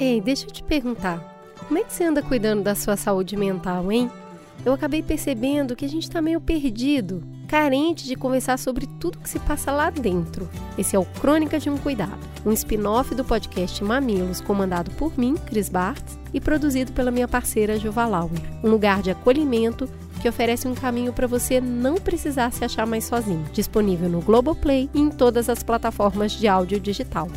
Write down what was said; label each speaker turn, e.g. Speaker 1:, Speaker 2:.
Speaker 1: Ei, deixa eu te perguntar. Como é que você anda cuidando da sua saúde mental, hein? Eu acabei percebendo que a gente está meio perdido, carente de conversar sobre tudo que se passa lá dentro. Esse é o Crônica de um Cuidado, um spin-off do podcast Mamilos, comandado por mim, Cris Bartz, e produzido pela minha parceira Juva Lauer. Um lugar de acolhimento que oferece um caminho para você não precisar se achar mais sozinho. Disponível no Globoplay e em todas as plataformas de áudio digital.